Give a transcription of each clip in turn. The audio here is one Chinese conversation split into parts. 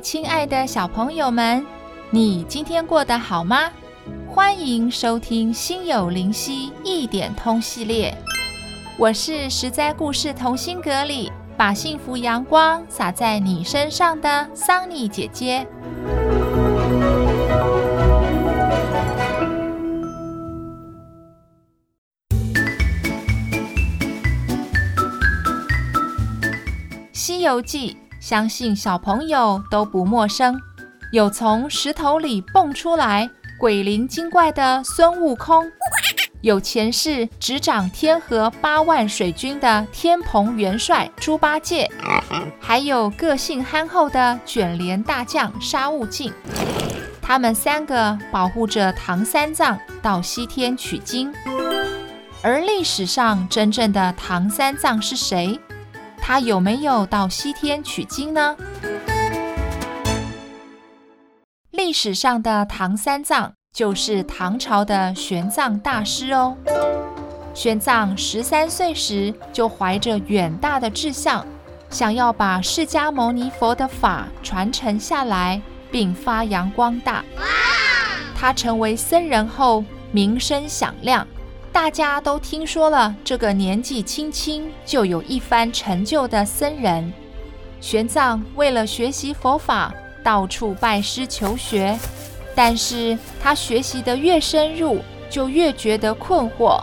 亲爱的小朋友们，你今天过得好吗？欢迎收听《心有灵犀一点通》系列，我是实在故事同心阁里把幸福阳光洒在你身上的桑尼姐姐。《西游记》。相信小朋友都不陌生，有从石头里蹦出来鬼灵精怪的孙悟空，有前世执掌天河八万水军的天蓬元帅猪八戒，还有个性憨厚的卷帘大将沙悟净。他们三个保护着唐三藏到西天取经，而历史上真正的唐三藏是谁？他有没有到西天取经呢？历史上的唐三藏就是唐朝的玄奘大师哦。玄奘十三岁时就怀着远大的志向，想要把释迦牟尼佛的法传承下来，并发扬光大。他成为僧人后，名声响亮。大家都听说了这个年纪轻轻就有一番成就的僧人。玄奘为了学习佛法，到处拜师求学，但是他学习得越深入，就越觉得困惑，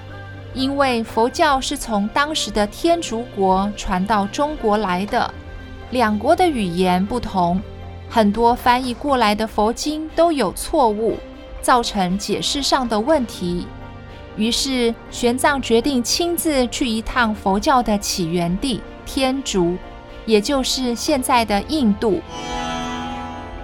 因为佛教是从当时的天竺国传到中国来的，两国的语言不同，很多翻译过来的佛经都有错误，造成解释上的问题。于是，玄奘决定亲自去一趟佛教的起源地天竺，也就是现在的印度。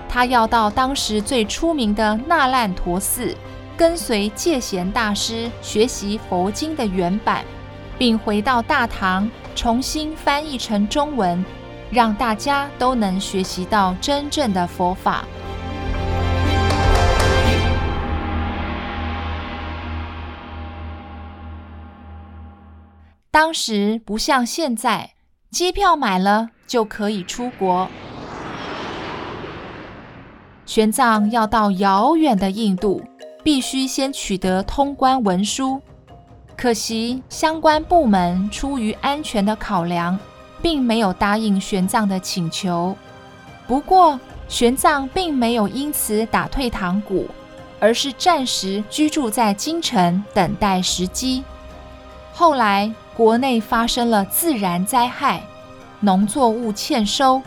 他要到当时最出名的那烂陀寺，跟随戒贤大师学习佛经的原版，并回到大唐重新翻译成中文，让大家都能学习到真正的佛法。当时不像现在，机票买了就可以出国。玄奘要到遥远的印度，必须先取得通关文书。可惜相关部门出于安全的考量，并没有答应玄奘的请求。不过，玄奘并没有因此打退堂鼓，而是暂时居住在京城，等待时机。后来，国内发生了自然灾害，农作物欠收，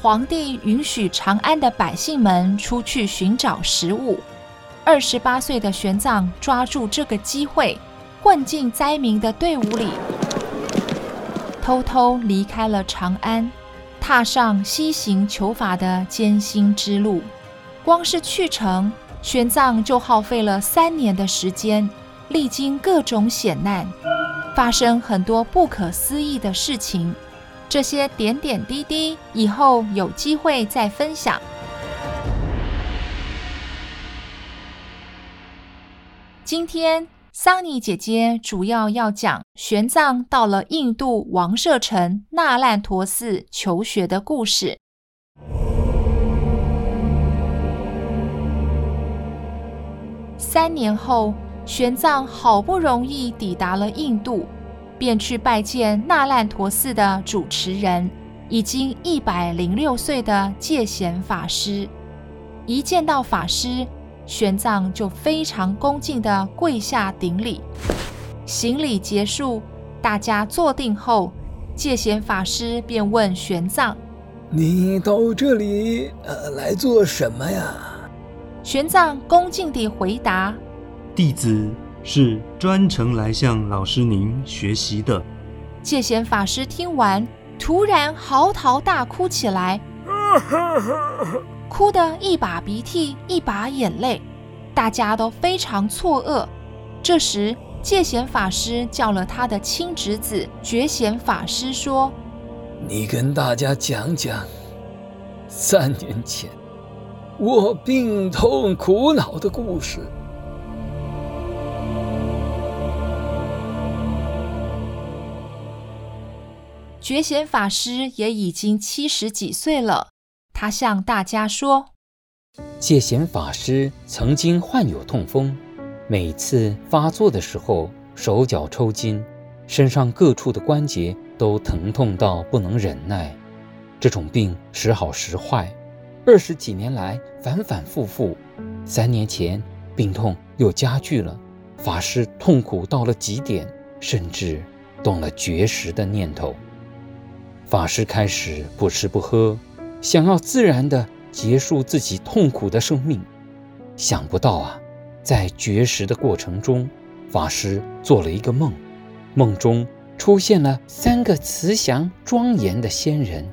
皇帝允许长安的百姓们出去寻找食物。二十八岁的玄奘抓住这个机会，混进灾民的队伍里，偷偷离开了长安，踏上西行求法的艰辛之路。光是去程，玄奘就耗费了三年的时间，历经各种险难。发生很多不可思议的事情，这些点点滴滴以后有机会再分享。今天桑尼姐姐主要要讲玄奘到了印度王舍城那烂陀寺求学的故事。三年后。玄奘好不容易抵达了印度，便去拜见那烂陀寺的主持人，已经一百零六岁的戒贤法师。一见到法师，玄奘就非常恭敬地跪下顶礼。行礼结束，大家坐定后，戒贤法师便问玄奘：“你到这里呃来做什么呀？”玄奘恭敬地回答。弟子是专程来向老师您学习的。戒贤法师听完，突然嚎啕大哭起来，哭得一把鼻涕一把眼泪，大家都非常错愕。这时，戒贤法师叫了他的亲侄子觉贤法师说：“你跟大家讲讲，三年前我病痛苦恼的故事。”觉贤法师也已经七十几岁了，他向大家说：“戒贤法师曾经患有痛风。”每次发作的时候，手脚抽筋，身上各处的关节都疼痛到不能忍耐。这种病时好时坏，二十几年来反反复复。三年前病痛又加剧了，法师痛苦到了极点，甚至动了绝食的念头。法师开始不吃不喝，想要自然地结束自己痛苦的生命。想不到啊！在绝食的过程中，法师做了一个梦，梦中出现了三个慈祥庄严的仙人，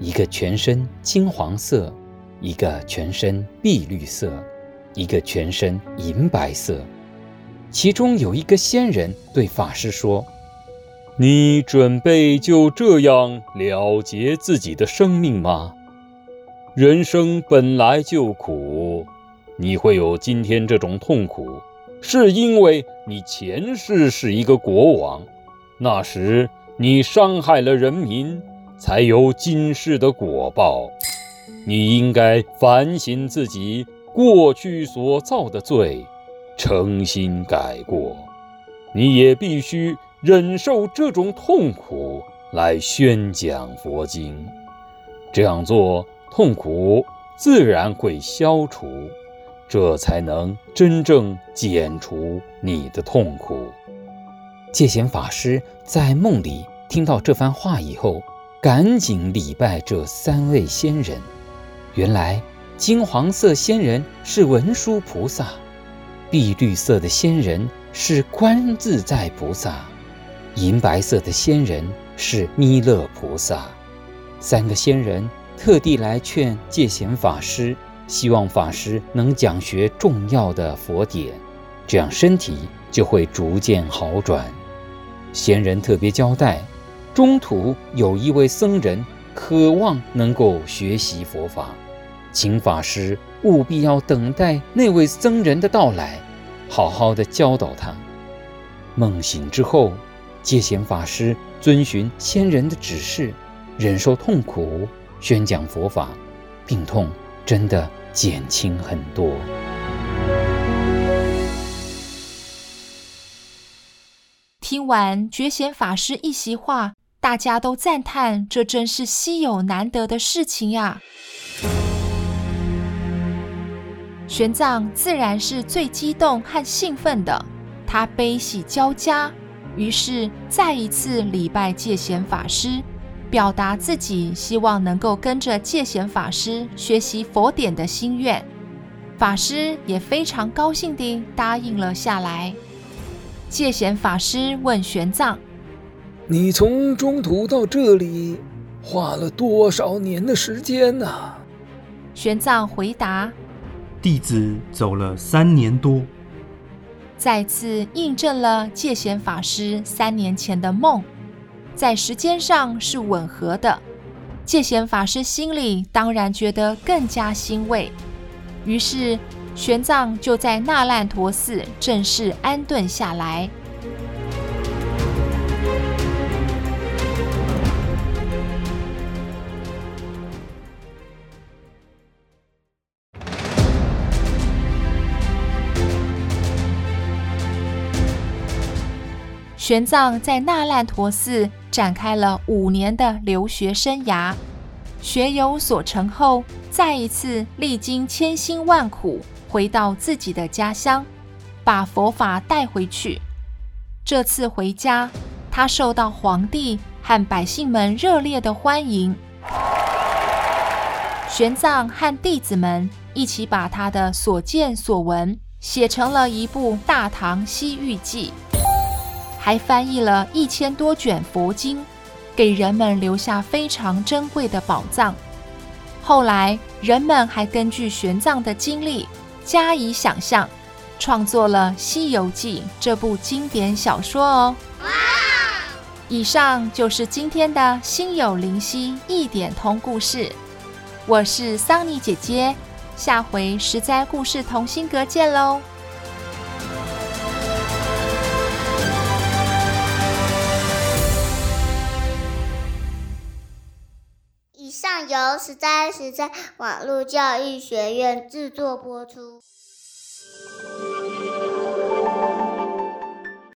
一个全身金黄色，一个全身碧绿色，一个全身银白色。其中有一个仙人对法师说：“你准备就这样了结自己的生命吗？人生本来就苦。”你会有今天这种痛苦，是因为你前世是一个国王，那时你伤害了人民，才有今世的果报。你应该反省自己过去所造的罪，诚心改过。你也必须忍受这种痛苦来宣讲佛经，这样做痛苦自然会消除。这才能真正解除你的痛苦。戒贤法师在梦里听到这番话以后，赶紧礼拜这三位仙人。原来金黄色仙人是文殊菩萨，碧绿色的仙人是观自在菩萨，银白色的仙人是弥勒菩萨。三个仙人特地来劝戒贤法师。希望法师能讲学重要的佛典，这样身体就会逐渐好转。仙人特别交代，中途有一位僧人渴望能够学习佛法，请法师务必要等待那位僧人的到来，好好的教导他。梦醒之后，戒贤法师遵循先人的指示，忍受痛苦，宣讲佛法，病痛真的。减轻很多。听完觉贤法师一席话，大家都赞叹：这真是稀有难得的事情呀！玄奘自然是最激动和兴奋的，他悲喜交加，于是再一次礼拜戒贤法师。表达自己希望能够跟着戒贤法师学习佛典的心愿，法师也非常高兴地答应了下来。戒贤法师问玄奘：“你从中途到这里花了多少年的时间呢？”玄奘回答：“弟子走了三年多。”再次印证了戒贤法师三年前的梦。在时间上是吻合的，戒贤法师心里当然觉得更加欣慰。于是玄奘就在那烂陀寺正式安顿下来。玄奘在那烂陀寺。展开了五年的留学生涯，学有所成后，再一次历经千辛万苦，回到自己的家乡，把佛法带回去。这次回家，他受到皇帝和百姓们热烈的欢迎。玄奘和弟子们一起把他的所见所闻写成了一部《大唐西域记》。还翻译了一千多卷佛经，给人们留下非常珍贵的宝藏。后来，人们还根据玄奘的经历加以想象，创作了《西游记》这部经典小说哦。哇！以上就是今天的心有灵犀一点通故事。我是桑尼姐姐，下回实在故事同心阁见喽。由十三十三网络教育学院制作播出。